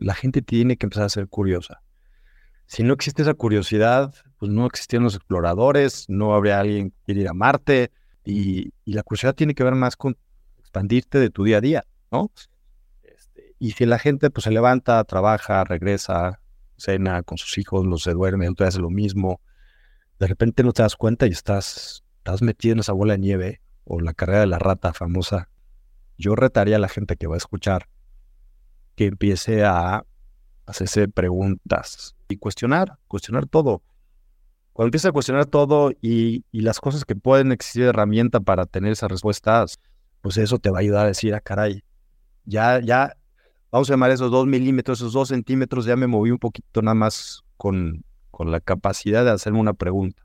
la gente tiene que empezar a ser curiosa. Si no existe esa curiosidad, pues no existían los exploradores, no habría alguien que quiera ir a Marte, y, la curiosidad tiene que ver más con expandirte de tu día a día, ¿no? Este, y si la gente pues se levanta, trabaja, regresa, cena con sus hijos, los se duerme, otro hace lo mismo, de repente no te das cuenta y estás, estás metido en esa bola de nieve o la carrera de la rata famosa. Yo retaría a la gente que va a escuchar que empiece a hacerse preguntas y cuestionar, cuestionar todo. Cuando empieza a cuestionar todo y, las cosas que pueden existir de herramienta para tener esas respuestas, pues eso te va a ayudar a decir, ah, caray, ya, ya, vamos a llamar esos dos milímetros, esos dos centímetros, ya me moví un poquito nada más con, con la capacidad de hacerme una pregunta.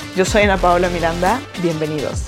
Yo soy Ana Paola Miranda, bienvenidos.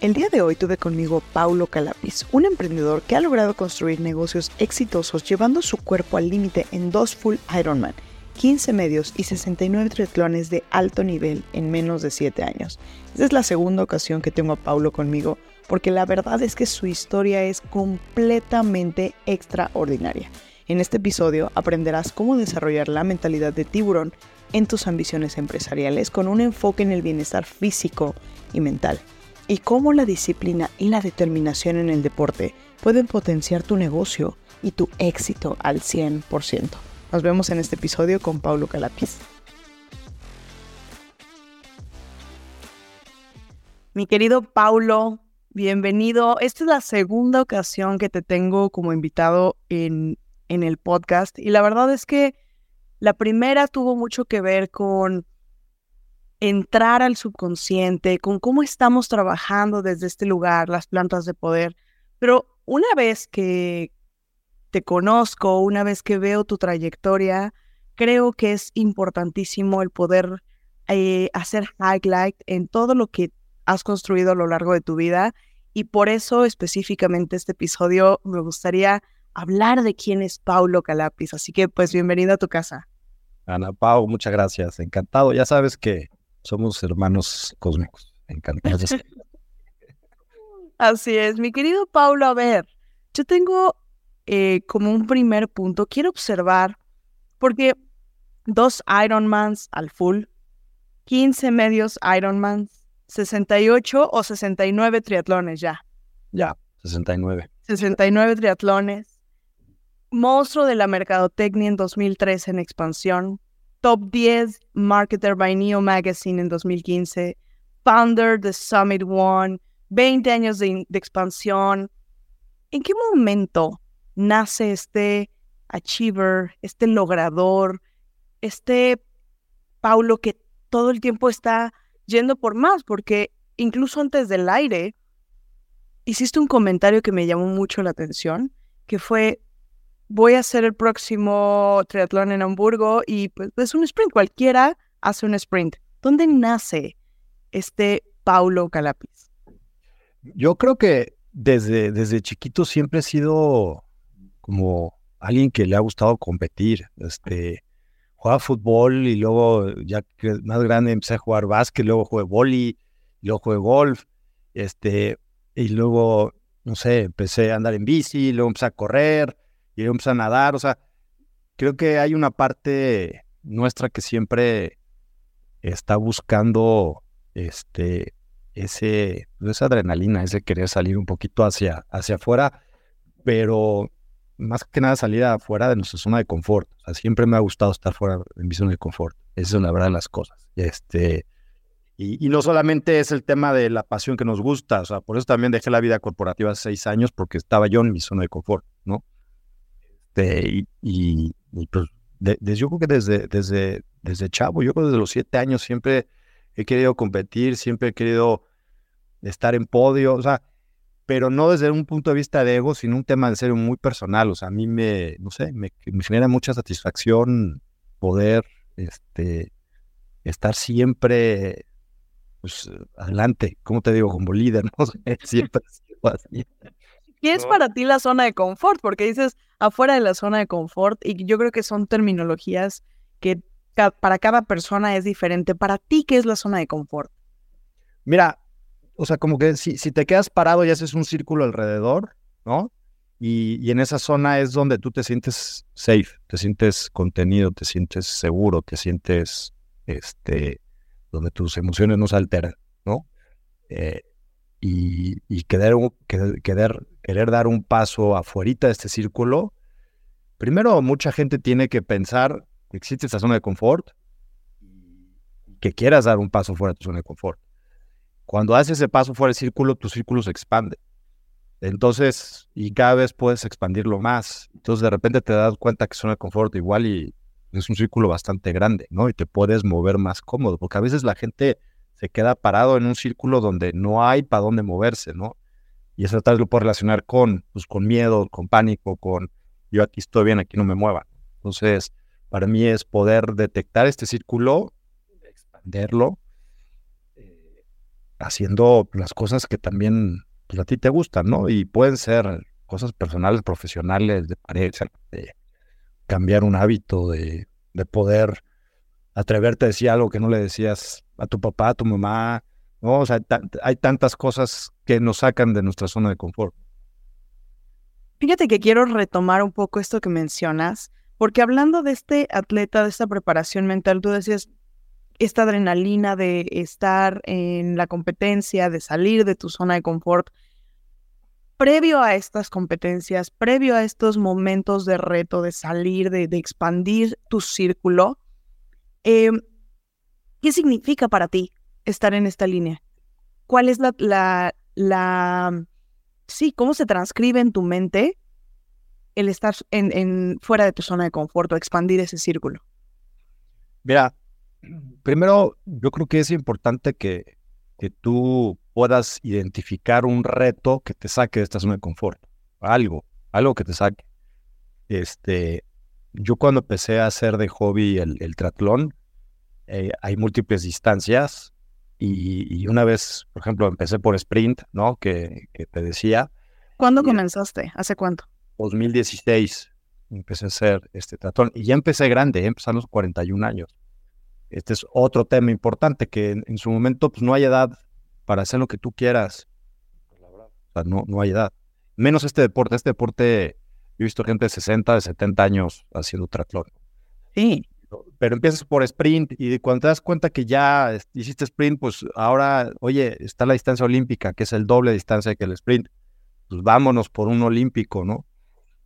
El día de hoy tuve conmigo Paulo Calapis, un emprendedor que ha logrado construir negocios exitosos llevando su cuerpo al límite en dos full Ironman, 15 medios y 69 triatlones de alto nivel en menos de 7 años. Esta es la segunda ocasión que tengo a Paulo conmigo porque la verdad es que su historia es completamente extraordinaria. En este episodio aprenderás cómo desarrollar la mentalidad de tiburón en tus ambiciones empresariales con un enfoque en el bienestar físico y mental, y cómo la disciplina y la determinación en el deporte pueden potenciar tu negocio y tu éxito al 100%. Nos vemos en este episodio con Paulo Calapis. Mi querido Paulo, bienvenido. Esta es la segunda ocasión que te tengo como invitado en en el podcast. Y la verdad es que la primera tuvo mucho que ver con entrar al subconsciente, con cómo estamos trabajando desde este lugar, las plantas de poder. Pero una vez que te conozco, una vez que veo tu trayectoria, creo que es importantísimo el poder eh, hacer highlight en todo lo que has construido a lo largo de tu vida. Y por eso específicamente este episodio me gustaría hablar de quién es Paulo Calapis. Así que pues bienvenido a tu casa. Ana Pau, muchas gracias. Encantado. Ya sabes que somos hermanos cósmicos. Encantados. Así es, mi querido Paulo. A ver, yo tengo eh, como un primer punto, quiero observar, porque dos Ironmans al full, 15 medios Ironmans, 68 o 69 triatlones ya. Ya, 69. 69 triatlones, monstruo de la mercadotecnia en 2013 en expansión, top 10 marketer by Neo Magazine en 2015, founder de Summit One, 20 años de, expansión. ¿En qué momento nace este achiever, este logrador, este Paulo que todo el tiempo está yendo por más? Porque incluso antes del aire, hiciste un comentario que me llamó mucho la atención, que fue, voy a hacer el próximo triatlón en Hamburgo y pues es un sprint, cualquiera hace un sprint. ¿Dónde nace este Paulo Calapis? Yo creo que desde, desde chiquito siempre he sido como alguien que le ha gustado competir. Este, jugaba fútbol y luego ya más grande empecé a jugar básquet, luego jugué vóley, luego jugué golf, este, y luego, no sé, empecé a andar en bici, luego empecé a correr, y empezó a nadar. O sea, creo que hay una parte nuestra que siempre está buscando este, ese, esa adrenalina, ese querer salir un poquito hacia, hacia afuera, pero más que nada salir afuera de nuestra zona de confort. O sea, siempre me ha gustado estar fuera de mi zona de confort. Esa es la verdad de las cosas. Este, y, no solamente es el tema de la pasión que nos gusta, o sea, por eso también dejé la vida corporativa hace seis años, porque estaba yo en mi zona de confort. Este, y, pues, yo creo que desde, desde, desde chavo, yo creo que desde los siete años siempre he querido competir, siempre he querido estar en podio. O sea, pero no desde un punto de vista de ego, sino un tema en serio muy personal. O sea, a mí me, no sé, me, me genera mucha satisfacción poder este, estar siempre pues, adelante, ¿cómo te digo? Como líder, ¿no? Siempre así. ¿Qué es para ti la zona de confort? Porque dices afuera de la zona de confort y yo creo que son terminologías que para cada persona es diferente. Para ti, ¿qué es la zona de confort? Mira, o sea, como que si, si te quedas parado y haces un círculo alrededor, ¿no? Y, y, en esa zona es donde tú te sientes safe, te sientes contenido, te sientes seguro, te sientes, este, donde tus emociones no se alteran, ¿no? Eh, y, querer, querer, querer, dar un paso afuera de este círculo, primero mucha gente tiene que pensar que existe esta zona de confort, que quieras dar un paso fuera de tu zona de confort. Cuando haces ese paso fuera del círculo, tu círculo se expande. Entonces, y cada vez puedes expandirlo más. Entonces, de repente te das cuenta que zona de confort igual y es un círculo bastante grande, ¿no? Y te puedes mover más cómodo, porque a veces la gente se queda parado en un círculo donde no hay para dónde moverse, ¿no? Y eso tal vez lo puedo relacionar con, pues, con miedo, con pánico, con yo aquí estoy bien, aquí no me mueva. Entonces, para mí es poder detectar este círculo, expanderlo, eh, haciendo las cosas que también pues, a ti te gustan, ¿no? Y pueden ser cosas personales, profesionales, de pareja, cambiar un hábito, de, de poder atreverte a decir algo que no le decías a tu papá, a tu mamá, ¿no? O sea, hay tantas cosas que nos sacan de nuestra zona de confort. Fíjate que quiero retomar un poco esto que mencionas, porque hablando de este atleta, de esta preparación mental, tú decías esta adrenalina de estar en la competencia, de salir de tu zona de confort previo a estas competencias, previo a estos momentos de reto, de salir, de, expandir tu círculo, em, ¿qué significa para ti estar en esta línea? ¿Cuál es la, la, la, sí, cómo se transcribe en tu mente el estar en, en, fuera de tu zona de confort o expandir ese círculo? Mira, primero yo creo que es importante que, que tú puedas identificar un reto que te saque de esta zona de confort. Algo, algo que te saque. Este, yo cuando empecé a hacer de hobby el, el triatlón, eh, hay múltiples distancias y, una vez, por ejemplo, empecé por sprint, ¿no? Que, que te decía. ¿Cuándo comenzaste? ¿Hace cuánto? 2016 empecé a hacer este triatlón y ya empecé grande, empecé a los 41 años. Este es otro tema importante que en, en su momento pues no hay edad para hacer lo que tú quieras. O sea, no, no hay edad. Menos este deporte. Este deporte, yo he visto gente de 60, de 70 años haciendo triatlón. Sí. Pero empiezas por sprint y cuando te das cuenta que ya hiciste sprint, pues ahora, oye, está la distancia olímpica, que es el doble distancia que el sprint. Pues vámonos por un olímpico, ¿no?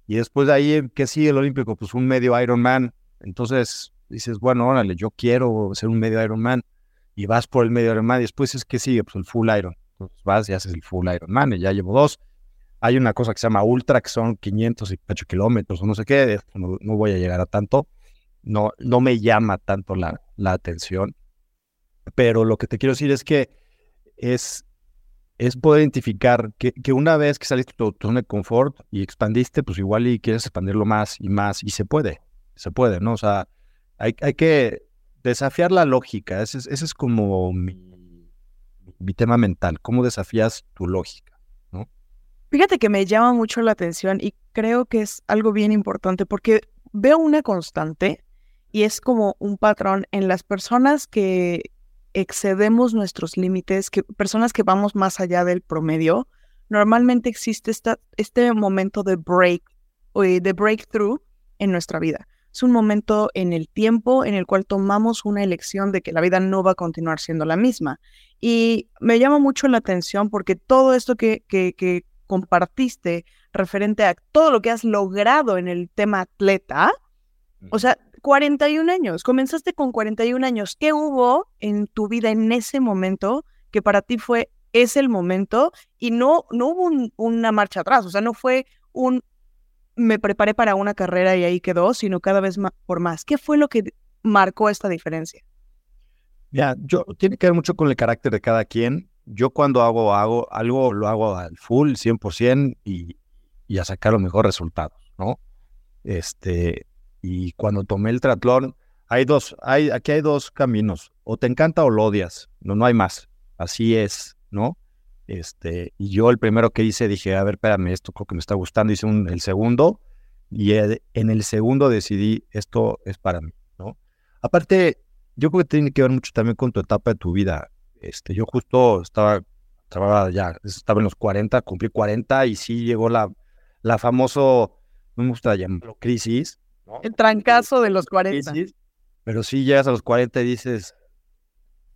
Y después de ahí, ¿qué sigue el olímpico? Pues un medio Ironman. Entonces dices, bueno, órale, yo quiero ser un medio Ironman y vas por el medio Ironman y después es que sigue, pues el full Iron. Entonces vas y haces el full Ironman y ya llevo dos. Hay una cosa que se llama Ultra, que son 508 kilómetros o no sé qué, no, voy a llegar a tanto. No, no me llama tanto la, la atención. Pero lo que te quiero decir es que es, es poder identificar que, que una vez que saliste de tu zona de confort y expandiste, pues igual y quieres expandirlo más y más, y se puede, se puede, ¿no? O sea, hay, hay que desafiar la lógica, ese es, como mi, tema mental, cómo desafías tu lógica, ¿no? Fíjate que me llama mucho la atención y creo que es algo bien importante porque veo una constante y es como un patrón en las personas que excedemos nuestros límites, que personas que vamos más allá del promedio, normalmente existe esta, este momento de break, de breakthrough en nuestra vida es un momento en el tiempo en el cual tomamos una elección de que la vida no va a continuar siendo la misma. Y me llama mucho la atención porque todo esto que, que, compartiste referente a todo lo que has logrado en el tema atleta, o sea, 41 años, comenzaste con 41 años. ¿Qué hubo en tu vida en ese momento que para ti fue es el momento y no, no hubo una marcha atrás? O sea, no fue un me preparé para una carrera y ahí quedó, sino cada vez más, por más. ¿Qué fue lo que marcó esta diferencia? Ya, yo tiene que ver mucho con el carácter de cada quien. Yo cuando hago, hago algo, lo hago al full, 100% y, y a sacar los mejores resultados, ¿no? Este, y cuando tomé el triatlón, hay dos, hay, aquí hay dos caminos, o te encanta o lo odias, no, no hay más, así es, ¿no? Este, y yo el primero que hice dije, a ver, espérame, esto creo que me está gustando, hice un, el segundo, y en el segundo decidí, esto es para mí, ¿no? Aparte, yo creo que tiene que ver mucho también con tu etapa de tu vida. Este, yo justo estaba, estaba ya, estaba en los 40, cumplí 40 y sí llegó la, la famoso, no me gusta llamarlo crisis. El trancazo de los 40. pero sí llegas a los 40 y dices,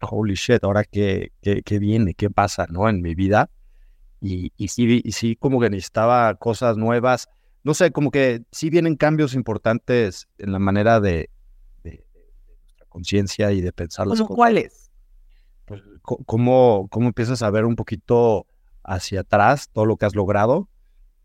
holy shit, ahora qué, qué, viene, qué pasa, ¿no? En mi vida. Y, y, sí, y sí, como que necesitaba cosas nuevas. No sé, como que sí vienen cambios importantes en la manera de, de, nuestra conciencia y de pensar las cosas. cuáles? Pues, ¿cómo, ¿Cómo empiezas a ver un poquito hacia atrás todo lo que has logrado?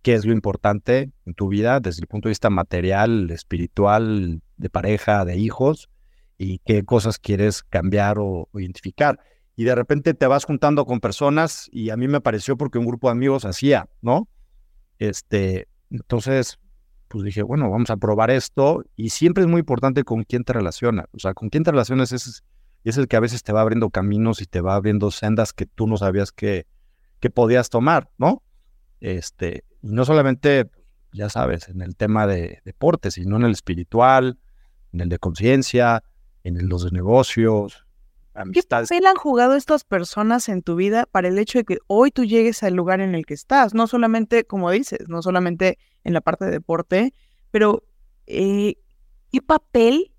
¿Qué es lo importante en tu vida desde el punto de vista material, espiritual, de pareja, de hijos? y qué cosas quieres cambiar o, identificar. Y de repente te vas juntando con personas y a mí me pareció porque un grupo de amigos hacía, ¿no? Este, entonces, pues dije, bueno, vamos a probar esto y siempre es muy importante con quién te relacionas. O sea, con quién te relacionas es, es el que a veces te va abriendo caminos y te va abriendo sendas que tú no sabías que, que podías tomar, ¿no? Este, y no solamente, ya sabes, en el tema de deporte, sino en el espiritual, en el de conciencia, en los negocios, amistades. ¿Qué papel han jugado estas personas en tu vida para el hecho de que hoy tú llegues al lugar en el que estás? No solamente, como dices, no solamente en la parte de deporte, pero eh, ¿qué papel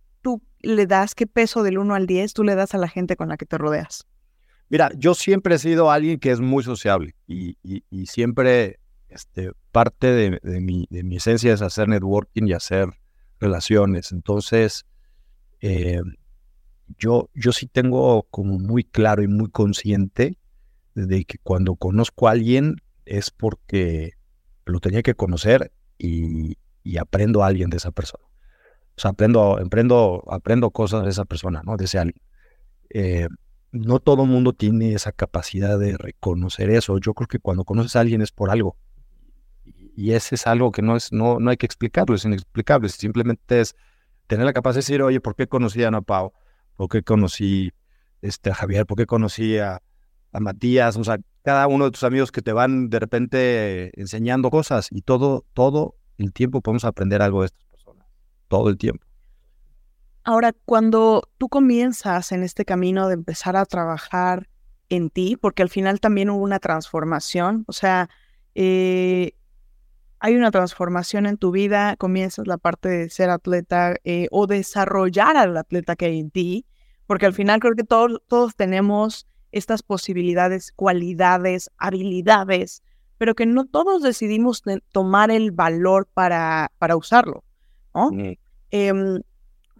le das, qué peso del 1 al 10 tú le das a la gente con la que te rodeas? Mira, yo siempre he sido alguien que es muy sociable y, siempre este, parte de, mi, esencia es hacer networking y hacer relaciones. Entonces, eh, yo, yo sí tengo como muy claro y muy consciente de que cuando conozco a alguien es porque lo tenía que conocer y, aprendo a alguien de esa persona. O sea, aprendo, aprendo, aprendo cosas de esa persona, ¿no? De ese alguien. Eh, no todo el mundo tiene esa capacidad de reconocer eso. Yo creo que cuando conoces a alguien es por algo. Y ese es algo que no es, no, no hay que explicarlo, es inexplicable. Simplemente es tener la capacidad de decir, oye, ¿por qué conocí a Ana Pau? ¿Por qué conocí este, a Javier? ¿Por qué conocí a, Matías? O sea, cada uno de tus amigos que te van de repente enseñando cosas y todo, todo el tiempo podemos aprender algo de personas. Todo el tiempo. Ahora, cuando tú comienzas en este camino de empezar a trabajar en ti, porque al final también hubo una transformación, o sea, eh, hay una transformación en tu vida, comienzas la parte de ser atleta eh, o desarrollar al atleta que hay en ti, porque al final creo que todos, todos tenemos estas posibilidades, cualidades, habilidades, pero que no todos decidimos tomar el valor para, para usarlo. Em,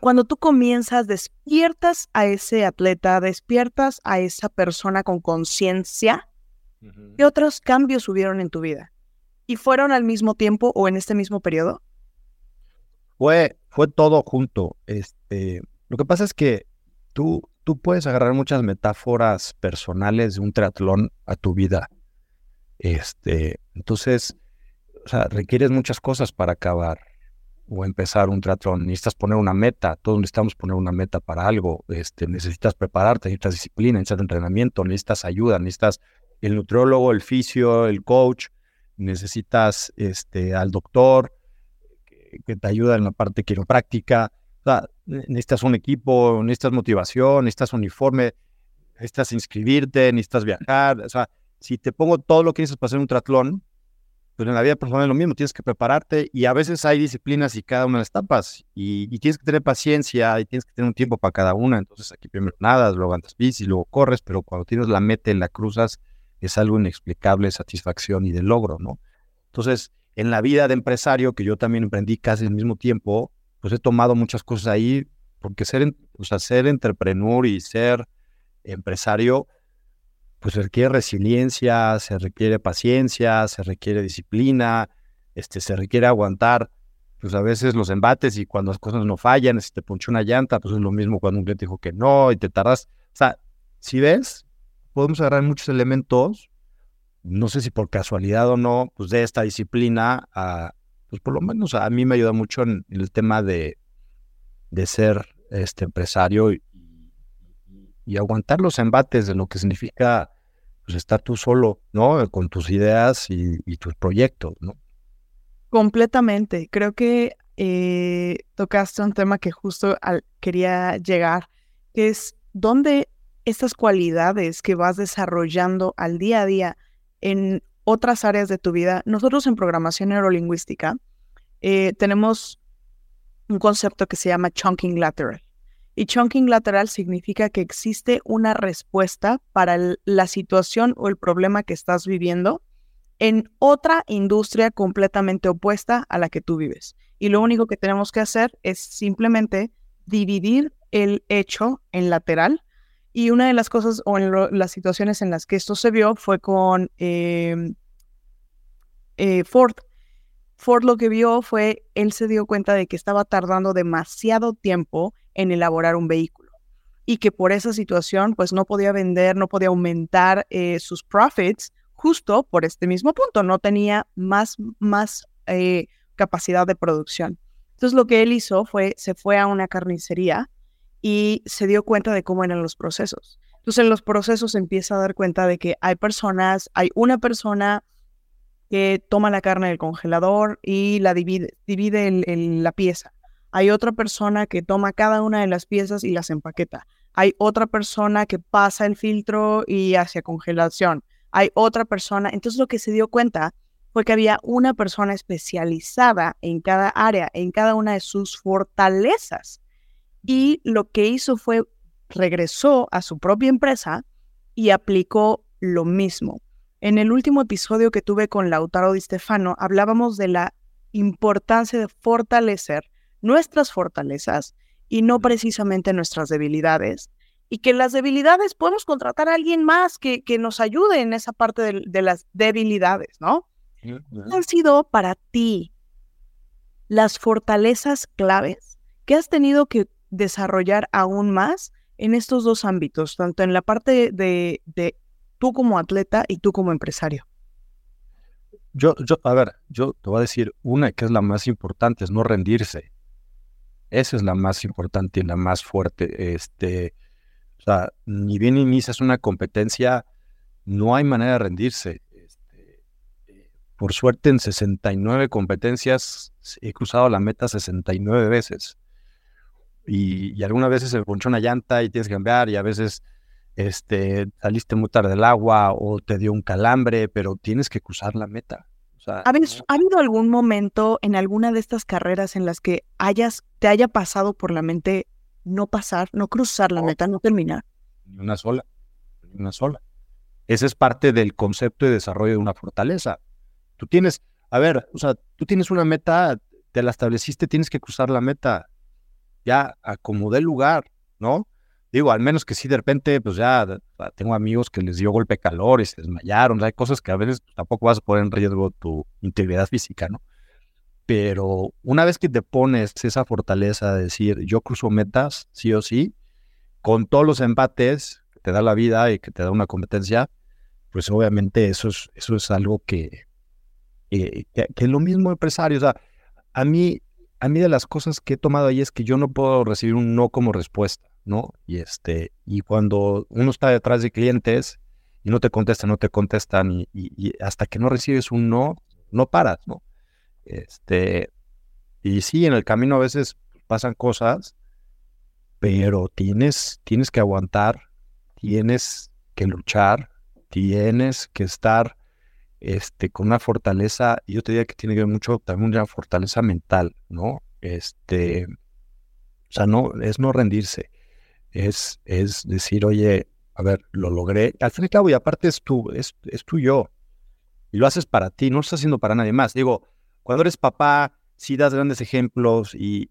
cuando tú comienzas, despiertas a ese atleta, despiertas a esa persona con conciencia, ¿qué otros cambios hubieron en tu vida? ¿Y fueron al mismo tiempo o en este mismo periodo? Fue, fue todo junto. Este, lo que pasa es que tú, tú puedes agarrar muchas metáforas personales de un triatlón a tu vida. Este, entonces, o sea, requieres muchas cosas para acabar o empezar un triatlón. Necesitas poner una meta, todos necesitamos poner una meta para algo. Este, necesitas prepararte, necesitas disciplina, necesitas entrenamiento, necesitas ayuda, necesitas el nutriólogo, el fisio, el coach, necesitas este, al doctor que, te ayuda en la parte quiropráctica, necesitas un equipo, necesitas motivación, necesitas uniforme, necesitas inscribirte, necesitas viajar, o sea, si te pongo todo lo que necesitas para hacer un triatlón, pues en la vida personal es lo mismo, tienes que prepararte y a veces hay disciplinas y cada una de las etapas y, tienes que tener paciencia y tienes que tener un tiempo para cada una, entonces aquí primero nadas, luego andas bici, luego corres, pero cuando tienes la meta y la cruzas, es algo inexplicable satisfacción y de logro, ¿no? Entonces, en la vida de empresario, que yo también emprendí casi al mismo tiempo, pues he tomado muchas cosas ahí, porque ser, o sea, ser entrepreneur y ser empresario, pues se requiere resiliencia, se requiere paciencia, se requiere disciplina, este, se requiere aguantar, pues a veces los embates y cuando las cosas no fallan, si te ponchó una llanta, pues es lo mismo cuando un cliente dijo que no y te tardas. O sea, si ves, podemos agarrar muchos elementos, no sé si por casualidad o no, pues de esta disciplina, pues por lo menos a mí me ayuda mucho en, el tema de, de ser este empresario y, y, aguantar los embates de lo que significa pues, estar tú solo, ¿no? Con tus ideas y, y tus proyectos, ¿no? Completamente. Creo que eh, tocaste un tema que justo quería llegar, que es dónde estas cualidades que vas desarrollando al día a día en otras áreas de tu vida. Nosotros en programación neurolingüística eh, tenemos un concepto que se llama chunking lateral. Y chunking lateral significa que existe una respuesta para la situación o el problema que estás viviendo en otra industria completamente opuesta a la que tú vives. Y lo único que tenemos que hacer es simplemente dividir el hecho en lateral. Y una de las cosas o en las situaciones en las que esto se vio fue con em, eh, Ford. Ford lo que vio fue, él se dio cuenta de que estaba tardando demasiado tiempo en elaborar un vehículo y que por esa situación pues no podía vender, no podía aumentar eh, sus profits justo por este mismo punto, no tenía más, más eh, capacidad de producción. Entonces lo que él hizo fue, se fue a una carnicería y se dio cuenta de cómo eran los procesos. Entonces en los procesos empieza a dar cuenta de que hay personas, hay una persona que toma la carne del congelador y la divide, divide la pieza. Hay otra persona que toma cada una de las piezas y las empaqueta. Hay otra persona que pasa el filtro y hace congelación. Hay otra persona. Entonces lo que se dio cuenta fue que había una persona especializada en cada área, en cada una de sus fortalezas. Y lo que hizo fue regresó a su propia empresa y aplicó lo mismo. En el último episodio que tuve con Lautaro Di Stefano, hablábamos de la importancia de fortalecer nuestras fortalezas y no precisamente nuestras debilidades. Y que las debilidades podemos contratar a alguien más que, que nos ayude en esa parte de las debilidades, ¿no? han sido para ti las fortalezas claves que has tenido que desarrollar aún más en estos dos ámbitos, tanto en la parte de, tú como atleta y tú como empresario? Yo, yo, a ver, yo te voy a decir una que es la más importante, es no rendirse. Esa es la más importante y la más fuerte. Este, o sea, ni bien inicias una competencia, no hay manera de rendirse. Por suerte, en 69 competencias he cruzado la meta 69 veces. Y, y algunas veces se ponchó una llanta y tienes que cambiar, y a veces este, saliste muy tarde del agua o te dio un calambre, pero tienes que cruzar la meta. ¿Ha, habido algún momento en alguna de estas carreras en las que hayas, te haya pasado por la mente no pasar, no cruzar la meta, no terminar? Ni una sola, ni una sola. Ese es parte del concepto de desarrollo de una fortaleza. Tú tienes, a ver, o sea, tú tienes una meta, te la estableciste, tienes que cruzar la meta. Ya acomodé el lugar, ¿no? Digo, al menos que sí, de repente, pues ya tengo amigos que les dio golpe de calor y se desmayaron. hay cosas que a veces tampoco vas a poner en riesgo tu integridad física, ¿no? Pero una vez que te pones esa fortaleza de decir, yo cruzo metas, sí o sí, con todos los empates que te da la vida y que te da una competencia, pues obviamente eso es, eso es algo que, eh, que, es lo mismo empresario. O sea, a mí, a mí de las cosas que he tomado ahí es que yo no puedo recibir un no como respuesta, ¿no? Y este, y cuando uno está detrás de clientes y no te contestan, no te contestan, y, hasta que no recibes un no, no paras, ¿no? Este, y sí, en el camino a veces pasan cosas, pero tienes, tienes que aguantar, tienes que luchar, tienes que estar este, con una fortaleza, yo te diría que tiene que ver mucho también una fortaleza mental, ¿no? Este, o sea, no, es no rendirse, es, es decir, oye, a ver, lo logré, al fin y al cabo, y aparte es tú, es, es tú y yo, y lo haces para ti, no lo estás haciendo para nadie más. Digo, cuando eres papá, sí das grandes ejemplos y,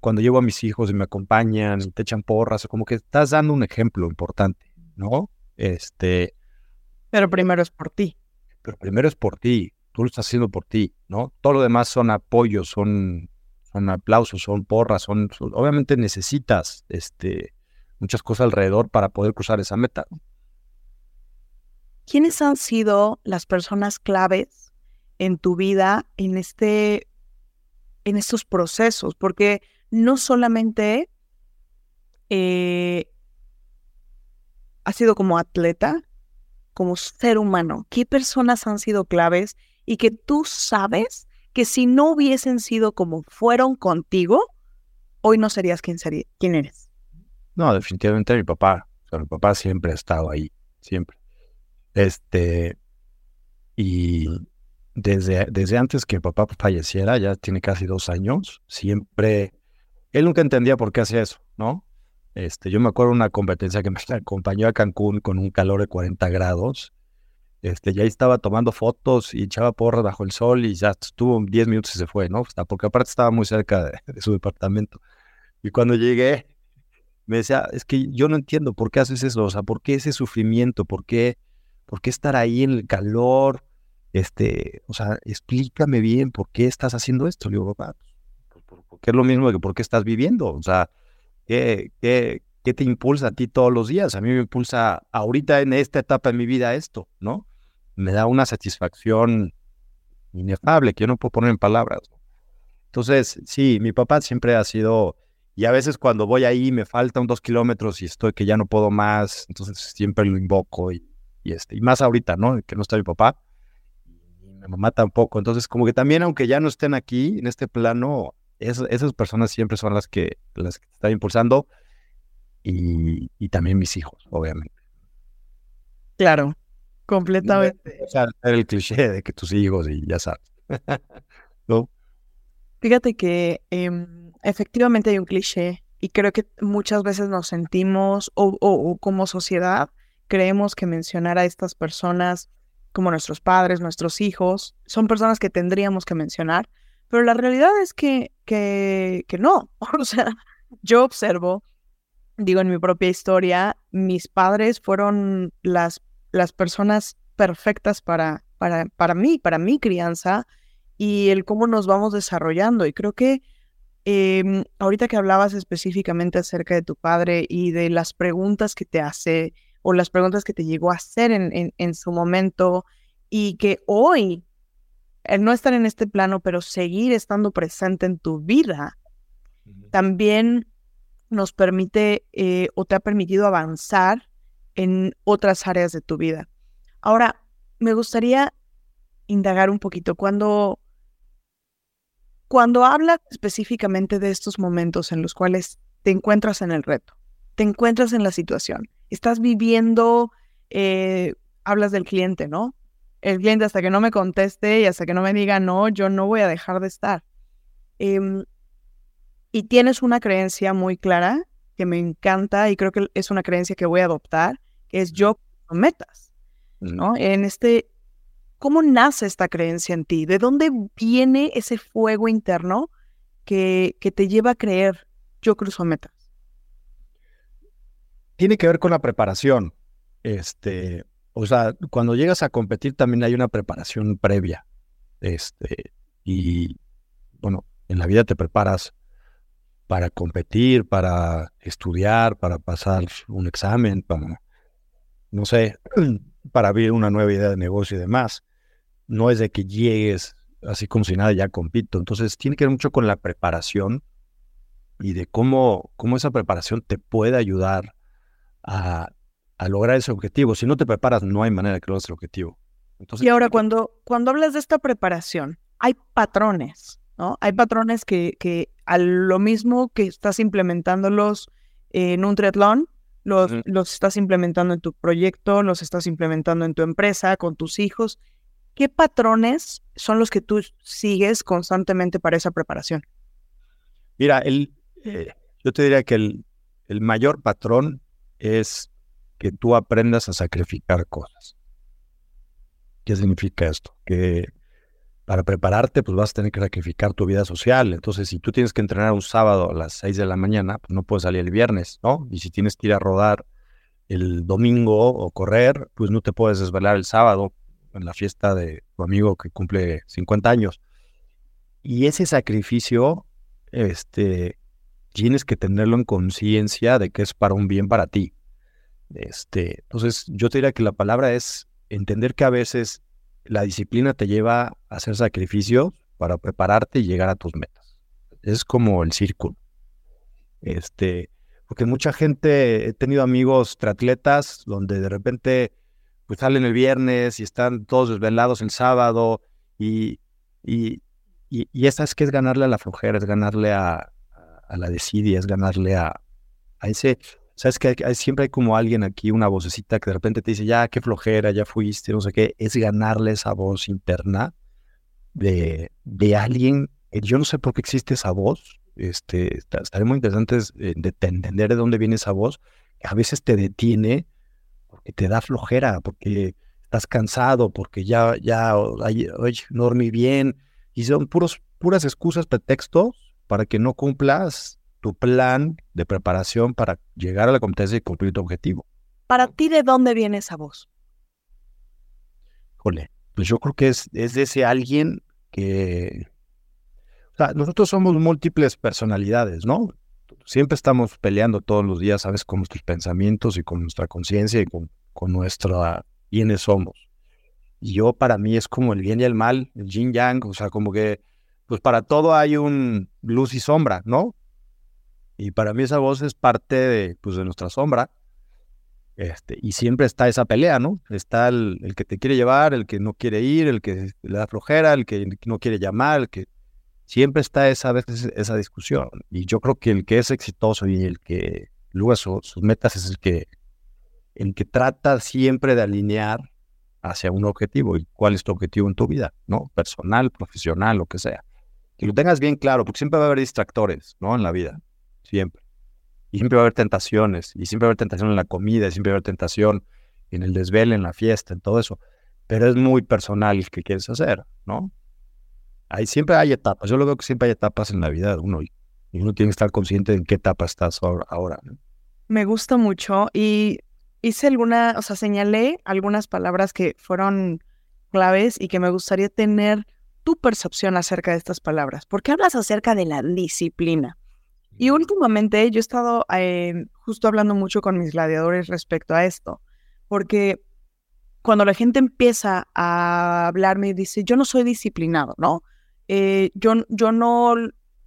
cuando llevo a mis hijos y me acompañan y te echan porras, como que estás dando un ejemplo importante, ¿no? Este. Pero primero es por ti pero primero es por ti, tú lo estás haciendo por ti, ¿no? Todo lo demás son apoyos, son, son aplausos, son porras, son, obviamente necesitas este, muchas cosas alrededor para poder cruzar esa meta. ¿quiénes han sido las personas claves en tu vida en este en estos procesos? Porque no solamente eh, has sido como atleta, como ser humano, ¿qué personas han sido claves y que tú sabes que si no hubiesen sido como fueron contigo, hoy no serías quien, quién eres? No, definitivamente mi papá. mi papá siempre ha estado ahí, siempre. Este, y desde, desde antes que mi papá falleciera, ya tiene casi dos años, siempre, él nunca entendía por qué hacía eso, ¿no? Este, yo me acuerdo una competencia que me acompañó a Cancún con un calor de 40 grados. Este, ya estaba tomando fotos y echaba porras bajo el sol y ya estuvo 10 minutos y se fue, ¿no? Porque aparte estaba muy cerca de su departamento. Y cuando llegué, me decía, es que yo no entiendo por qué haces eso, o sea, por qué ese sufrimiento, por qué, por qué estar ahí en el calor, este, o sea, explícame bien por qué estás haciendo esto. Le digo, papá, pues, porque es lo mismo que por qué estás viviendo, o sea, ¿qué, qué, qué te impulsa a ti todos los días? A mí me impulsa ahorita en esta etapa de mi vida esto, ¿no? Me da una satisfacción inefable que yo no puedo poner en palabras. Entonces, sí, mi papá siempre ha sido y a veces cuando voy ahí me faltan dos kilómetros y estoy que ya no puedo más, entonces siempre lo invoco y, este, y más ahorita, ¿no? Que no está mi papá y mi mamá tampoco. Entonces, como que también, aunque ya no estén aquí en este plano, esas personas siempre son las que, las que están impulsando y, y también mis hijos, obviamente. Claro, completamente. O sea, el cliché de que tus hijos y ya sabes. ¿No? Fíjate que em, efectivamente hay un cliché y creo que muchas veces nos sentimos o, como sociedad creemos que mencionar a estas personas como nuestros padres, nuestros hijos, son personas que tendríamos que mencionar, pero la realidad es que, que, que no. O sea, yo observo, digo en mi propia historia, mis padres fueron las, las personas perfectas para, para, para mí, para mi crianza, y el cómo nos vamos desarrollando. Y creo que em, ahorita que hablabas específicamente acerca de tu padre y de las preguntas que te hace o las preguntas que te llegó a hacer en, en, su momento y que hoy, el no estar en este plano, pero seguir estando presente en tu vida, también nos permite eh, o te ha permitido avanzar en otras áreas de tu vida. Ahora, me gustaría indagar un poquito. Cuando cuando hablas específicamente de estos momentos en los cuales te encuentras en el reto, te encuentras en la situación, estás viviendo, eh, hablas del cliente, ¿no? El cliente hasta que no me conteste y hasta que no me diga no, yo no voy a dejar de estar. Em, y tienes una creencia muy clara que me encanta y creo que es una creencia que voy a adoptar, que es yo metas, ¿no? En este ¿Cómo nace esta creencia en ti? ¿De dónde viene ese fuego interno que, que te lleva a creer yo cruzo metas? Tiene que ver con la preparación. Este, o sea, cuando llegas a competir también hay una preparación previa. Este, y bueno, en la vida te preparas para competir, para estudiar, para pasar un examen, para, no sé, para abrir una nueva idea de negocio y demás no es de que llegues así como si nada ya compito. Entonces tiene que ver mucho con la preparación y de cómo, cómo esa preparación te puede ayudar a, lograr ese objetivo. Si no te preparas, no hay manera de que logres el objetivo. y ahora, cuando, cuando hablas de esta preparación, hay patrones, ¿no? Hay patrones que, que a lo mismo que estás implementándolos en un triatlón, los, los estás implementando en tu proyecto, los estás implementando en tu empresa, con tus hijos. ¿Qué patrones son los que tú sigues constantemente para esa preparación? Mira, el, eh, yo te diría que el, el mayor patrón es que tú aprendas a sacrificar cosas. ¿Qué significa esto? Que para prepararte, pues vas a tener que sacrificar tu vida social. Entonces, si tú tienes que entrenar un sábado a las 6 de la mañana, pues no puedes salir el viernes, ¿no? Y si tienes que ir a rodar el domingo o correr, pues no te puedes desvelar el sábado en la fiesta de tu amigo que cumple 50 años. Y ese sacrificio, este, tienes que tenerlo en conciencia de que es para un bien para ti. Este, entonces, yo te diría que la palabra es entender que a veces la disciplina te lleva a hacer sacrificios para prepararte y llegar a tus metas. Es como el círculo. Este, porque mucha gente, he tenido amigos triatletas donde de repente pues salen el viernes y están todos desvelados el sábado y, y, y, esa es que es ganarle a la flojera, es ganarle a, a la desidia, es ganarle a, a ese, sabes que siempre hay como alguien aquí, una vocecita que de repente te dice, ya, qué flojera, ya fuiste, no sé qué, es ganarle esa voz interna de, de alguien, eh, yo no sé por qué existe esa voz, este, estaría muy interesante de, de entender de dónde viene esa voz, que a veces te detiene porque te da flojera, porque estás cansado, porque ya, ya, hoy no dormí bien, y son puros, puras excusas, pretextos para que no cumplas tu plan de preparación para llegar a la competencia y cumplir tu objetivo. Para ti, ¿de dónde viene esa voz? Jole, pues yo creo que es, es de ese alguien que... O sea, nosotros somos múltiples personalidades, ¿no? Siempre estamos peleando todos los días, ¿sabes? Con nuestros pensamientos y con nuestra conciencia y con, con nuestra quiénes somos. Y yo para mí es como el bien y el mal, el yin yang, o sea, como que pues para todo hay un luz y sombra, ¿no? Y para mí esa voz es parte de, pues, de nuestra sombra. Este, y siempre está esa pelea, ¿no? Está el, el, que te quiere llevar, el que no quiere ir, el que le da flojera, el que no quiere llamar, el que siempre está esa esa discusión. Y yo creo que el que es exitoso y el que luego sus metas es el que el que trata siempre de alinear hacia un objetivo. ¿Y cuál es tu objetivo en tu vida? ¿No? Personal, profesional, lo que sea. Que lo tengas bien claro, porque siempre va a haber distractores, ¿no? En la vida. Siempre. Y siempre va a haber tentaciones. Y siempre va a haber tentación en la comida, y siempre va a haber tentación en el desvelo, en la fiesta, en todo eso. Pero es muy personal el que quieres hacer, ¿no? Ahí siempre hay etapas. Yo lo veo que siempre hay etapas en la vida de uno. Y uno tiene que estar consciente de en qué etapa estás ahora. Me gusta mucho. Y hice alguna, o sea, señalé algunas palabras que fueron claves y que me gustaría tener tu percepción acerca de estas palabras. ¿Por qué hablas acerca de la disciplina? Y últimamente yo he estado eh, justo hablando mucho con mis gladiadores respecto a esto, porque cuando la gente empieza a hablarme y dice, yo no soy disciplinado, ¿no? Eh, yo, yo no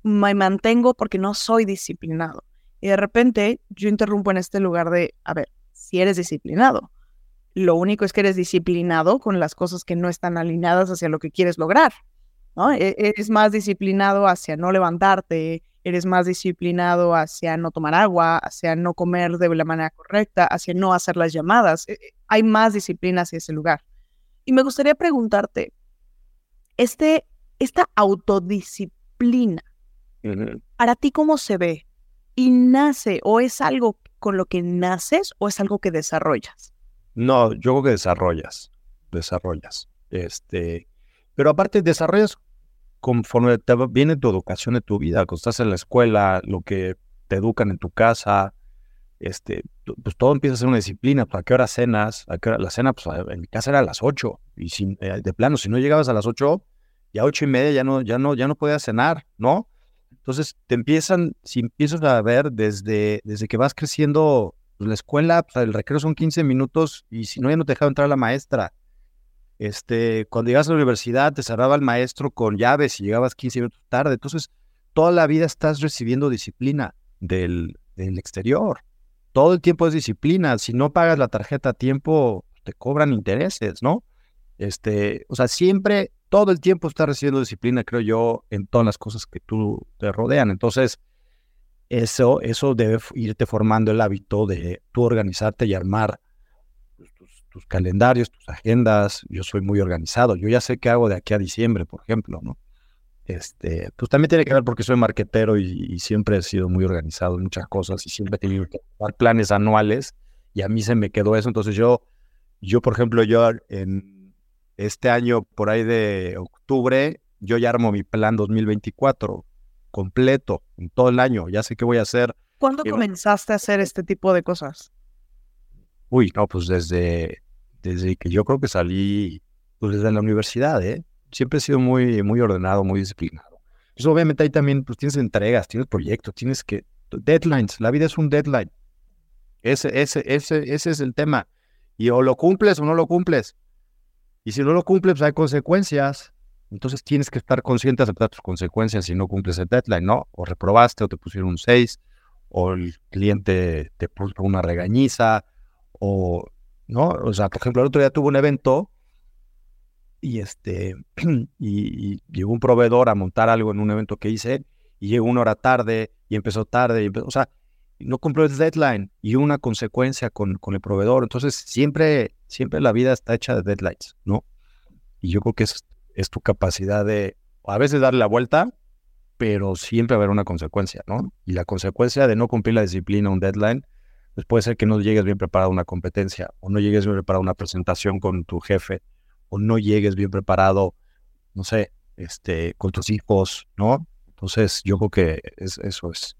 me mantengo porque no soy disciplinado. Y de repente yo interrumpo en este lugar de, a ver, si eres disciplinado. Lo único es que eres disciplinado con las cosas que no están alineadas hacia lo que quieres lograr. ¿no? E-, eres más disciplinado hacia no levantarte, eres más disciplinado hacia no tomar agua, hacia no comer de la manera correcta, hacia no hacer las llamadas. E-, e, hay más disciplina hacia ese lugar. Y me gustaría preguntarte, este, esta autodisciplina, ¿para ti cómo se ve? ¿Y nace o es algo con lo que naces o es algo que desarrollas? No, yo creo que desarrollas, desarrollas. Este, pero aparte desarrollas conforme te viene tu educación de tu vida, cuando estás en la escuela, lo que te educan en tu casa, este, pues todo empieza a ser una disciplina. ¿A qué hora cenas? ¿A qué hora? La cena, pues en mi casa era a las 8. Y sin, eh, de plano, si no llegabas a las 8, ya ocho y media ya no, ya no, ya no podías cenar, ¿no? Entonces te empiezan, si empiezas a ver desde, desde que vas creciendo, pues, la escuela, pues, el recreo son 15 minutos y si no, ya no te dejaba entrar la maestra. Este, cuando llegas a la universidad, te cerraba el maestro con llaves y llegabas 15 minutos tarde. Entonces, toda la vida estás recibiendo disciplina del, del exterior. Todo el tiempo es disciplina. Si no pagas la tarjeta a tiempo, te cobran intereses, ¿no? Este, o sea, siempre todo el tiempo estás recibiendo disciplina, creo yo, en todas las cosas que tú te rodean. Entonces, eso, eso debe irte formando el hábito de tú organizarte y armar tus, calendarios, tus agendas. Yo soy muy organizado. Yo ya sé qué hago de aquí a diciembre, por ejemplo, ¿no? Este, pues también tiene que ver porque soy marquetero y, siempre he sido muy organizado en muchas cosas y siempre he tenido que dar planes anuales y a mí se me quedó eso. Entonces yo, yo por ejemplo, yo en este año, por ahí de octubre, yo ya armo mi plan 2024 completo, en todo el año. Ya sé qué voy a hacer. ¿Cuándo comenzaste a hacer este tipo de cosas? Uy, no, pues desde, desde que yo creo que salí, pues desde la universidad, ¿eh? Siempre he sido muy, muy ordenado, muy disciplinado. Pues obviamente ahí también, pues tienes entregas, tienes proyectos, tienes que, deadlines, la vida es un deadline. Ese, ese, ese, ese es el tema. Y o lo cumples o no lo cumples. Y si no lo cumples, pues hay consecuencias. Entonces tienes que estar consciente de aceptar tus consecuencias si no cumples el deadline, ¿no? O reprobaste o te pusieron un 6, o el cliente te puso una regañiza, o, ¿no? O sea, por ejemplo, el otro día tuve un evento y este, y, llegó un proveedor a montar algo en un evento que hice y llegó una hora tarde y empezó tarde, y o sea, no cumplió el deadline y una consecuencia con, con el proveedor. Entonces, siempre, siempre la vida está hecha de deadlines, ¿no? Y yo creo que es, tu capacidad de a veces darle la vuelta, pero siempre haber una consecuencia, ¿no? Y la consecuencia de no cumplir la disciplina, un deadline, pues puede ser que no llegues bien preparado a una competencia, o no llegues bien preparado a una presentación con tu jefe, o no llegues bien preparado, no sé, este, con tus hijos, ¿no? Entonces, yo creo que es, eso es.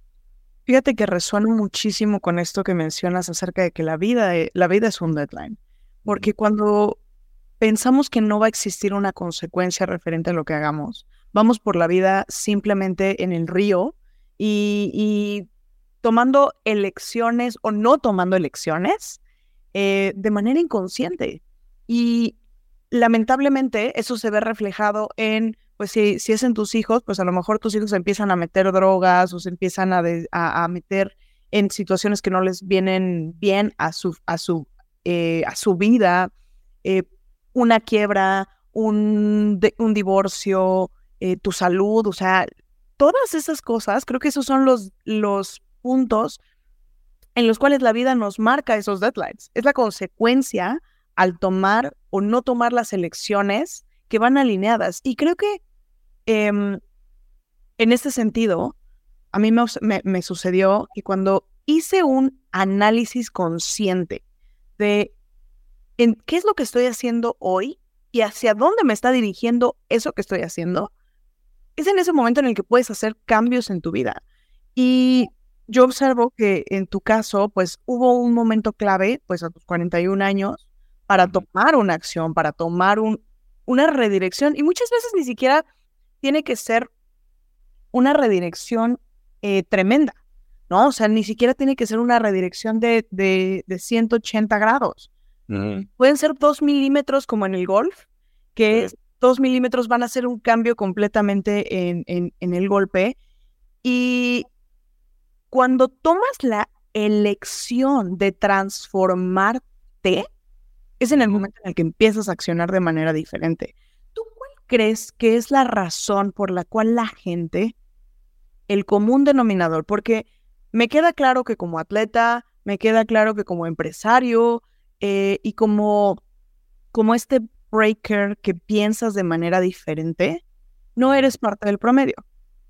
Fíjate que resuena muchísimo con esto que mencionas acerca de que la vida, e, la vida es un deadline. Porque cuando pensamos que no va a existir una consecuencia referente a lo que hagamos, vamos por la vida simplemente en el río y, tomando elecciones o no tomando elecciones eh, de manera inconsciente. Y lamentablemente eso se ve reflejado en, pues si, si es en tus hijos, pues a lo mejor tus hijos empiezan a meter drogas o se empiezan a, a, meter en situaciones que no les vienen bien a su, a su, eh, a su vida, eh, una quiebra, un, un divorcio, eh, tu salud, o sea, todas esas cosas, creo que esos son los, los puntos en los cuales la vida nos marca esos deadlines. Es la consecuencia al tomar o no tomar las elecciones que van alineadas. Y creo que em, en este sentido, a mí me, sucedió que cuando hice un análisis consciente de en qué es lo que estoy haciendo hoy y hacia dónde me está dirigiendo eso que estoy haciendo, es en ese momento en el que puedes hacer cambios en tu vida. Y yo observo que en tu caso, pues hubo un momento clave, pues a tus 41 años, para tomar una acción, para tomar un, una redirección. Y muchas veces ni siquiera tiene que ser una redirección eh, tremenda, ¿no? O sea, ni siquiera tiene que ser una redirección de, de, 180 grados. Pueden ser dos milímetros como en el golf, que dos milímetros van a hacer un cambio completamente en, en, en el golpe. Y cuando tomas la elección de transformarte, es en el momento en el que empiezas a accionar de manera diferente. ¿Tú cuál crees que es la razón por la cual la gente, el común denominador, porque me queda claro que como atleta, me queda claro que como empresario eh, y como, como este breaker que piensas de manera diferente, no eres parte del promedio.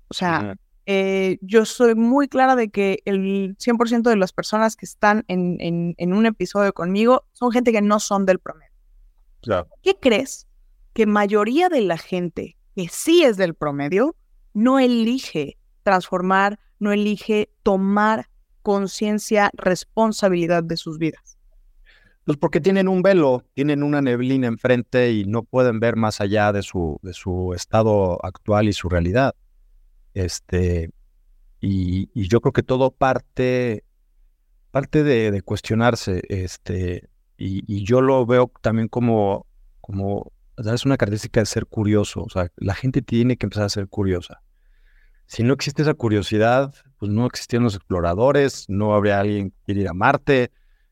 O sea, eh, yo soy muy clara de que el 100% de las personas que están en, en, un episodio conmigo son gente que no son del promedio. ¿Qué crees que mayoría de la gente que sí es del promedio no elige transformar, no elige tomar conciencia, responsabilidad de sus vidas? Pues porque tienen un velo, tienen una neblina enfrente y no pueden ver más allá de su, de su estado actual y su realidad. Este, y, yo creo que todo parte, parte de, cuestionarse, este, y, yo lo veo también como, como, es una característica de ser curioso, o sea, la gente tiene que empezar a ser curiosa. Si no existe esa curiosidad, pues no existían los exploradores, no habría alguien que ir a Marte,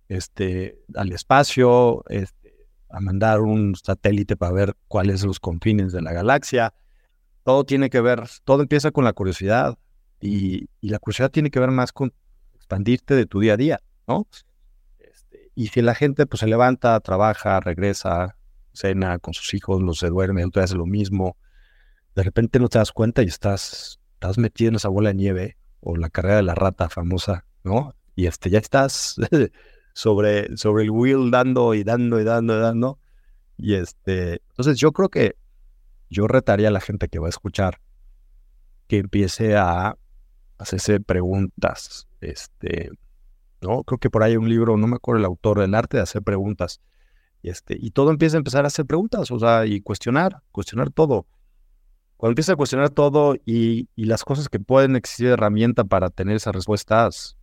este, al espacio, este, a mandar un satélite para ver cuáles son los confines de la galaxia todo tiene que ver, todo empieza con la curiosidad y, la curiosidad tiene que ver más con expandirte de tu día a día, ¿no? Este, y si la gente pues se levanta, trabaja, regresa, cena con sus hijos, los se duerme, otro hace lo mismo, de repente no te das cuenta y estás, estás metido en esa bola de nieve o la carrera de la rata famosa, ¿no? Y este, ya estás sobre, sobre el wheel dando y dando y dando y dando. Y este, entonces yo creo que yo retaría a la gente que va a escuchar que empiece a hacerse preguntas. Este, ¿no? Creo que por ahí hay un libro, no me acuerdo el autor, del arte de hacer preguntas. Y, este, y todo empieza a empezar a hacer preguntas, o sea, y cuestionar, cuestionar todo. Cuando empieza a cuestionar todo y, las cosas que pueden existir de herramienta para tener esas respuestas,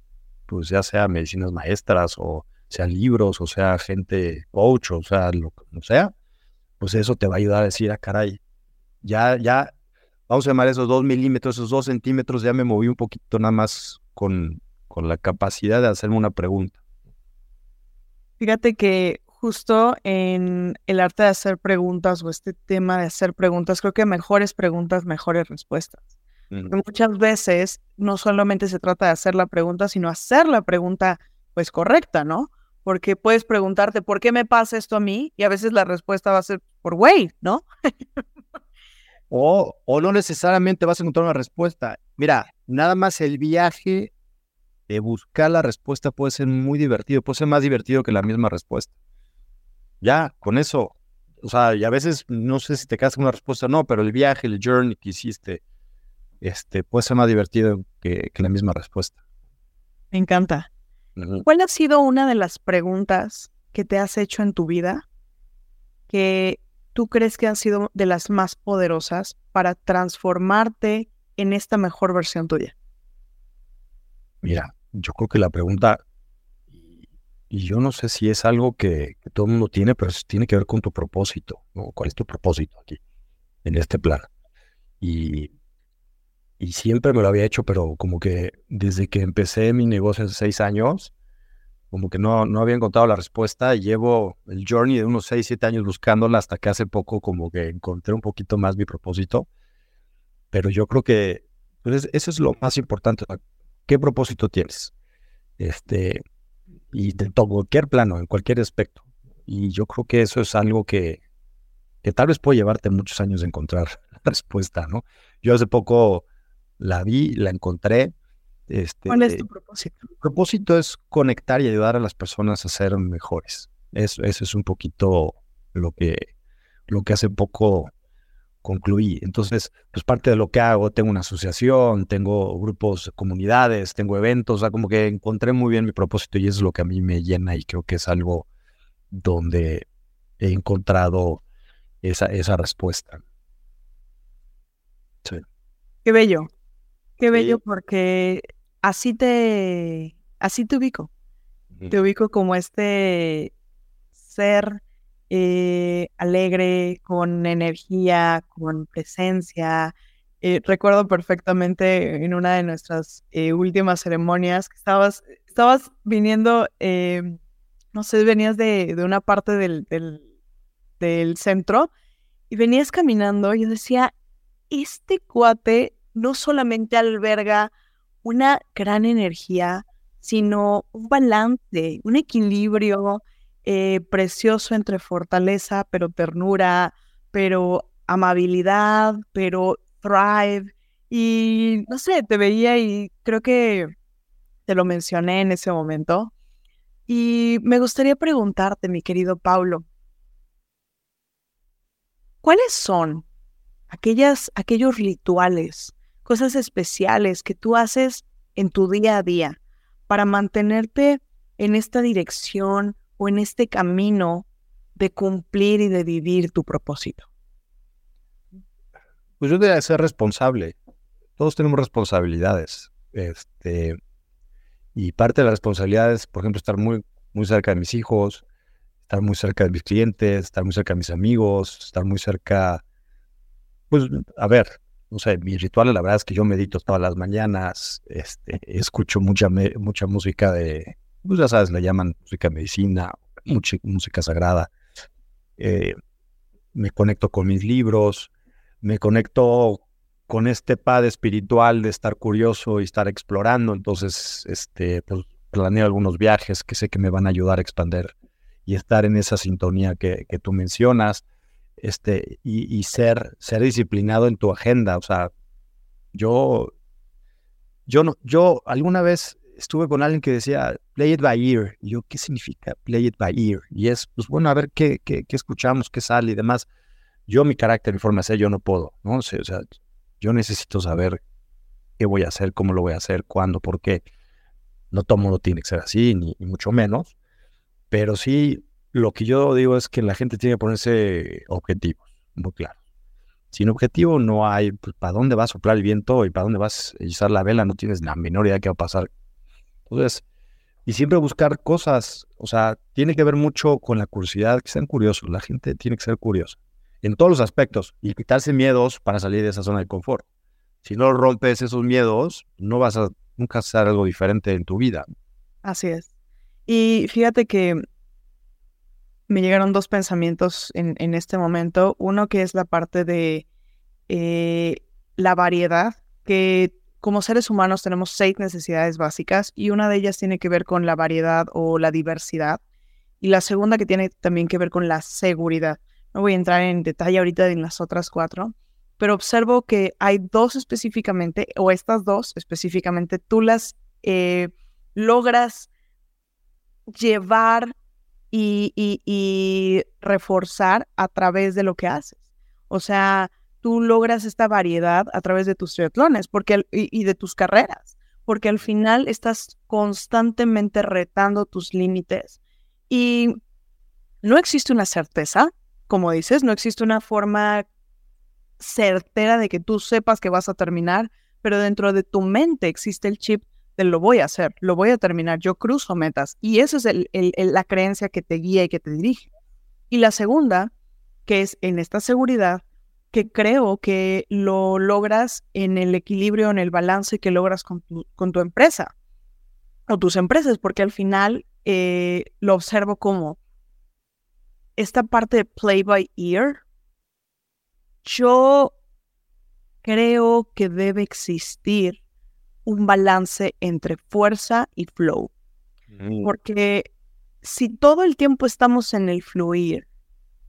pues ya sea medicinas maestras o sea libros o sea gente coach o sea lo que sea, pues eso te va a ayudar a decir, ah, caray, ya, ya, vamos a llamar esos dos milímetros, esos dos centímetros, ya me moví un poquito nada más con, con la capacidad de hacerme una pregunta. Fíjate que justo en el arte de hacer preguntas o este tema de hacer preguntas, creo que mejores preguntas, mejores respuestas. Muchas veces no solamente se trata de hacer la pregunta, sino hacer la pregunta pues correcta, ¿no? Porque puedes preguntarte, ¿por qué me pasa esto a mí? Y a veces la respuesta va a ser por güey, ¿no? o, o no necesariamente vas a encontrar una respuesta. Mira, nada más el viaje de buscar la respuesta puede ser muy divertido, puede ser más divertido que la misma respuesta. Ya, con eso, o sea, y a veces no sé si te quedas con una respuesta o no, pero el viaje, el journey que hiciste, este, puede ser más divertido que, la misma respuesta. Me encanta. ¿Cuál ha sido una de las preguntas que te has hecho en tu vida que tú crees que han sido de las más poderosas para transformarte en esta mejor versión tuya? Mira, yo creo que la pregunta, y yo no sé si es algo que, todo el mundo tiene, pero tiene que ver con tu propósito, ¿no? ¿Cuál es tu propósito aquí, en este plan? Y, y siempre me lo había hecho, pero como que desde que empecé mi negocio hace seis años, como que no, no había encontrado la respuesta y llevo el journey de unos seis, siete años buscándola hasta que hace poco como que encontré un poquito más mi propósito. Pero yo creo que pues, eso es lo más importante. ¿Qué propósito tienes? Este, y de cualquier plano, en cualquier aspecto. Y yo creo que eso es algo que, que tal vez puede llevarte muchos años de encontrar la respuesta, ¿no? Yo hace poco la vi, la encontré. Este, ¿Cuál es tu propósito? Mi propósito es conectar y ayudar a las personas a ser mejores. Eso, eso es un poquito lo que, lo que hace poco concluí. Entonces, pues parte de lo que hago, tengo una asociación, tengo grupos, comunidades, tengo eventos, o sea, como que encontré muy bien mi propósito y eso es lo que a mí me llena y creo que es algo donde he encontrado esa, esa respuesta. Sí. Qué bello, qué bello porque así te, así te ubico. Te ubico como este ser eh, alegre, con energía, con presencia. Eh, recuerdo perfectamente en una de nuestras eh, últimas ceremonias que estabas, estabas viniendo, no sé, venías de, una parte del, del, centro y venías caminando y yo decía, este cuate no solamente alberga una gran energía, sino un balance, un equilibrio, eh, precioso entre fortaleza, pero ternura, pero amabilidad, pero thrive. Y no sé, te veía y creo que te lo mencioné en ese momento. Y me gustaría preguntarte, mi querido Paulo, ¿cuáles son aquellas, aquellos rituales, cosas especiales que tú haces en tu día a día para mantenerte en esta dirección en este camino de cumplir y de vivir tu propósito? Pues yo debo ser responsable. Todos tenemos responsabilidades. Este, y parte de las responsabilidades, por ejemplo, estar muy, muy cerca de mis hijos, estar muy cerca de mis clientes, estar muy cerca de mis amigos, estar muy cerca, pues, a ver, no sé, mi ritual la verdad es que yo medito todas las mañanas, este, escucho mucha, mucha música de, pues ya sabes, le llaman música medicina, música sagrada. Eh, me conecto con mis libros, me conecto con este pad espiritual de estar curioso y estar explorando. Entonces, este, pues, planeo algunos viajes que sé que me van a ayudar a expandir y estar en esa sintonía que, que tú mencionas. Este, y, y, ser, ser disciplinado en tu agenda. O sea, yo, yo no, yo alguna vez estuve con alguien que decía, play it by ear. Y yo, ¿qué significa play it by ear? Y es, pues bueno, a ver qué, qué, qué escuchamos, qué sale y demás. Yo, mi carácter, mi forma de ser, yo no puedo, ¿no? O sea, yo necesito saber qué voy a hacer, cómo lo voy a hacer, cuándo, por qué. No todo mundo tiene que ser así, ni, mucho menos. Pero sí, lo que yo digo es que la gente tiene que ponerse objetivos, muy claros. Sin objetivo no hay, pues, ¿para dónde va a soplar el viento y para dónde vas a izar la vela? No tienes la menor idea de qué va a pasar entonces, y siempre buscar cosas, o sea, tiene que ver mucho con la curiosidad, que sean curiosos, la gente tiene que ser curiosa. en todos los aspectos y quitarse miedos para salir de esa zona de confort. Si no rompes esos miedos, no vas a nunca hacer algo diferente en tu vida. Así es. Y fíjate que me llegaron dos pensamientos en, en este momento. Uno que es la parte de eh, la variedad, que como seres humanos tenemos seis necesidades básicas y una de ellas tiene que ver con la variedad o la diversidad y la segunda que tiene también que ver con la seguridad. No voy a entrar en detalle ahorita en las otras cuatro, pero observo que hay dos específicamente, o estas dos específicamente, tú las eh, logras llevar y, reforzar a través de lo que haces. O sea, tú logras esta variedad a través de tus triatlones porque, y, de tus carreras, porque al final estás constantemente retando tus límites y no existe una certeza, como dices, no existe una forma certera de que tú sepas que vas a terminar, pero dentro de tu mente existe el chip de lo voy a hacer, lo voy a terminar, yo cruzo metas y esa es el, la creencia que te guía y que te dirige. Y la segunda, que es en esta seguridad, que creo que lo logras en el equilibrio, en el balance que logras con tu, con tu empresa o tus empresas, porque al final eh, lo observo como esta parte de play by ear. Yo creo que debe existir un balance entre fuerza y flow. Mm. Porque si todo el tiempo estamos en el fluir,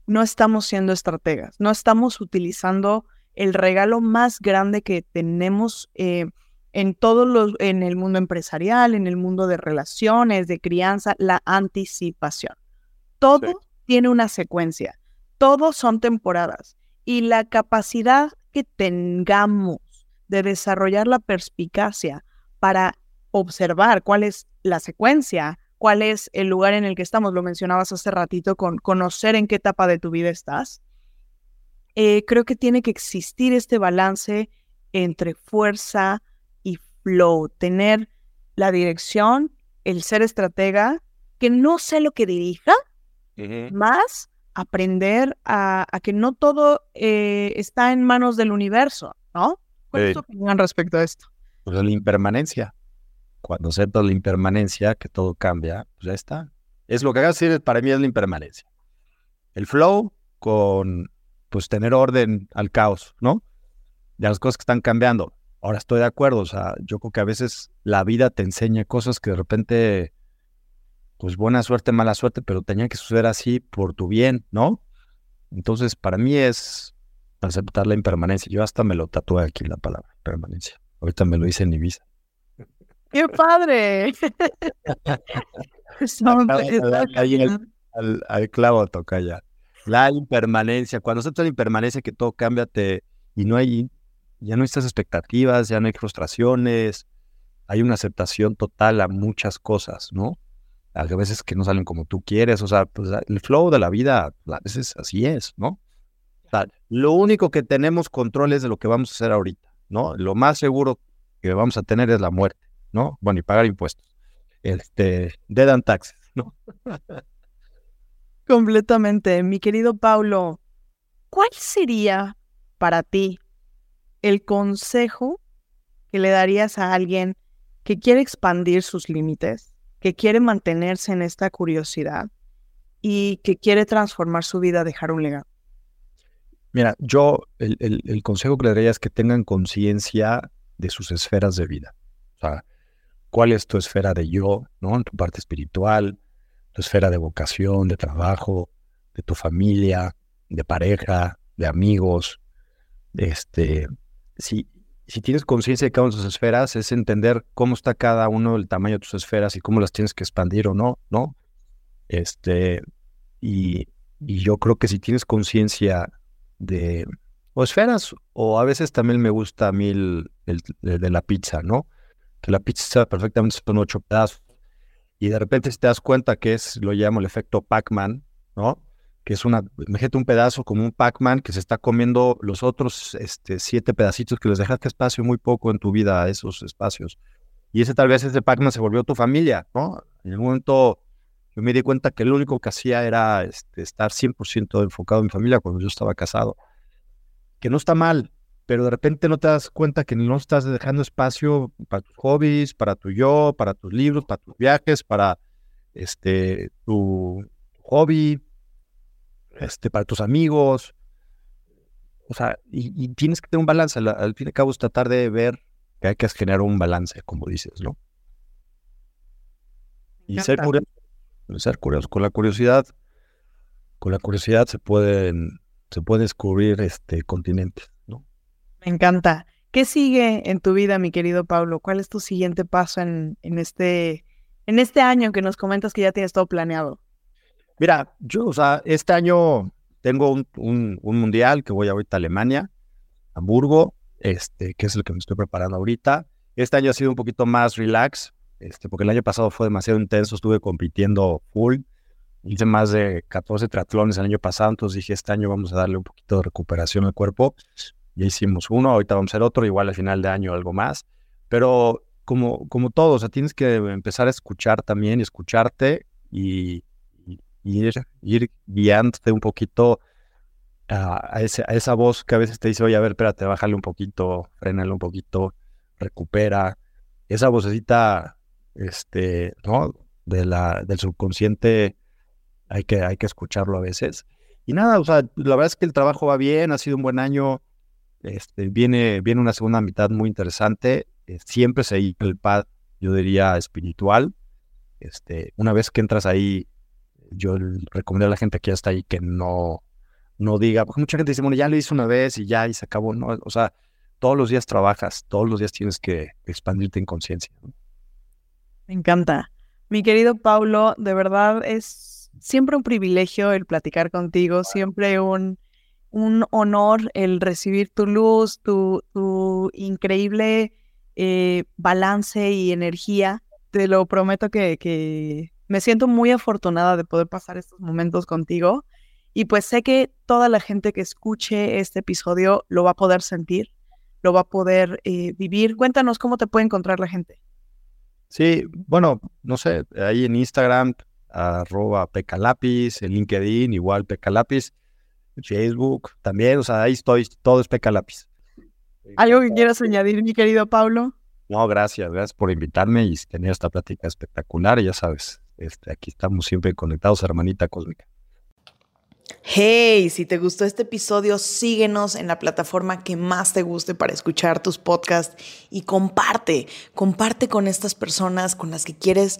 no estamos siendo estrategas, no estamos utilizando el regalo más grande que tenemos eh, en todo los, en el mundo empresarial, en el mundo de relaciones, de crianza, la anticipación. Todo tiene una secuencia, todos son temporadas y la capacidad que tengamos de desarrollar la perspicacia para observar cuál es la secuencia, cuál es el lugar en el que estamos. Lo mencionabas hace ratito con conocer en qué etapa de tu vida estás. Eh, creo que tiene que existir este balance entre fuerza y flow, tener la dirección, el ser estratega, que no sé lo que dirija, más aprender a, que no todo eh, está en manos del universo, ¿no? ¿Cuál es tu opinión respecto a esto? Pues la impermanencia cuando aceptas la impermanencia, que todo cambia, pues ya está. Es lo que hagas para mí es la impermanencia. El flow con, pues, tener orden al caos, ¿no? De las cosas que están cambiando. Ahora estoy de acuerdo, o sea, yo creo que a veces la vida te enseña cosas que de repente, pues buena suerte, mala suerte, pero tenía que suceder así por tu bien, ¿no? Entonces, para mí es aceptar la impermanencia. Yo hasta me lo tatué aquí la palabra permanencia. Ahorita me lo hice en Ibiza. ¡Qué padre! Ahí al, al, clavo toca ya. La impermanencia, cuando aceptas la impermanencia que todo cambia y no hay, ya no hay estas expectativas, ya no hay frustraciones, hay una aceptación total a muchas cosas, ¿no? A veces que no salen como tú quieres, o sea, pues el flow de la vida a veces así es, ¿no? O sea, lo único que tenemos control es de lo que vamos a hacer ahorita, ¿no? Lo más seguro que vamos a tener es la muerte. ¿No? Bueno, y pagar impuestos. Este, dead and taxes, ¿no? Completamente. Mi querido Paulo, ¿cuál sería para ti el consejo que le darías a alguien que quiere expandir sus límites, que quiere mantenerse en esta curiosidad y que quiere transformar su vida, dejar un legado? Mira, yo el, el consejo que le daría es que tengan conciencia de sus esferas de vida. O sea, cuál es tu esfera de yo, ¿no? Tu parte espiritual, tu esfera de vocación, de trabajo, de tu familia, de pareja, de amigos. Este, si, si tienes conciencia de cada una de tus esferas, es entender cómo está cada uno, el tamaño de tus esferas y cómo las tienes que expandir o no, ¿no? Este, y, yo creo que si tienes conciencia de, o esferas, o a veces también me gusta a mí el de la pizza, ¿no? La pizza perfectamente son ocho pedazos. Y de repente te das cuenta que es, lo llamo el efecto Pac-Man, ¿no? Que es una, imagínate un pedazo como un Pac-Man que se está comiendo los otros este, siete pedacitos que les dejaste espacio muy poco en tu vida a esos espacios. Y ese tal vez ese Pac-Man se volvió tu familia, ¿no? En el momento yo me di cuenta que lo único que hacía era este, estar 100% enfocado en mi familia cuando yo estaba casado. Que no está mal, pero de repente no te das cuenta que no estás dejando espacio para tus hobbies, para tu yo, para tus libros, para tus viajes, para este, tu, hobby, este, para tus amigos. O sea, y, tienes que tener un balance. Al, al, fin y al cabo es tratar de ver que hay que generar un balance, como dices, ¿no? Y ser curioso, ser curioso. Con la curiosidad, con la curiosidad se pueden, se puede descubrir este continentes. Me encanta. ¿Qué sigue en tu vida, mi querido Pablo? ¿Cuál es tu siguiente paso en, en este, en este año que nos comentas que ya tienes todo planeado? Mira, yo, o sea, este año tengo un, un, mundial que voy ahorita a Alemania, Hamburgo, este, que es el que me estoy preparando ahorita. Este año ha sido un poquito más relax, este, porque el año pasado fue demasiado intenso, estuve compitiendo full, hice más de 14 triatlones el año pasado, entonces dije, este año vamos a darle un poquito de recuperación al cuerpo. Ya hicimos uno, ahorita vamos a hacer otro, igual al final de año algo más. Pero como, como todo, o sea, tienes que empezar a escuchar también escucharte y, ir, ir guiándote un poquito a, ese, a, esa voz que a veces te dice, oye, a ver, espérate, bájale un poquito, frénale un poquito, recupera. Esa vocecita este, ¿no? De la, del subconsciente hay que, hay que escucharlo a veces. Y nada, o sea, la verdad es que el trabajo va bien, ha sido un buen año, este, viene, viene una segunda mitad muy interesante, eh, siempre se el pad, yo diría, espiritual. Este, una vez que entras ahí, yo recomiendo a la gente que ya está ahí que no, no diga, porque mucha gente dice, bueno, ya lo hice una vez y ya, y se acabó, ¿no? O sea, todos los días trabajas, todos los días tienes que expandirte en conciencia. Me encanta. Mi querido Paulo, de verdad es siempre un privilegio el platicar contigo, siempre un, un honor el recibir tu luz, tu, tu increíble eh, balance y energía. Te lo prometo que, que me siento muy afortunada de poder pasar estos momentos contigo. Y pues sé que toda la gente que escuche este episodio lo va a poder sentir, lo va a poder eh, vivir. Cuéntanos cómo te puede encontrar la gente. Sí, bueno, no sé, ahí en Instagram, arroba pecalapis, en LinkedIn, igual pecalapis, Facebook también, o sea, ahí estoy, todo es pecalapis. ¿Algo que quieras añadir, mi querido Pablo? No, gracias, gracias por invitarme y tener esta plática espectacular, ya sabes, este, aquí estamos siempre conectados, hermanita cósmica. Hey, si te gustó este episodio, síguenos en la plataforma que más te guste para escuchar tus podcasts y comparte, comparte con estas personas con las que quieres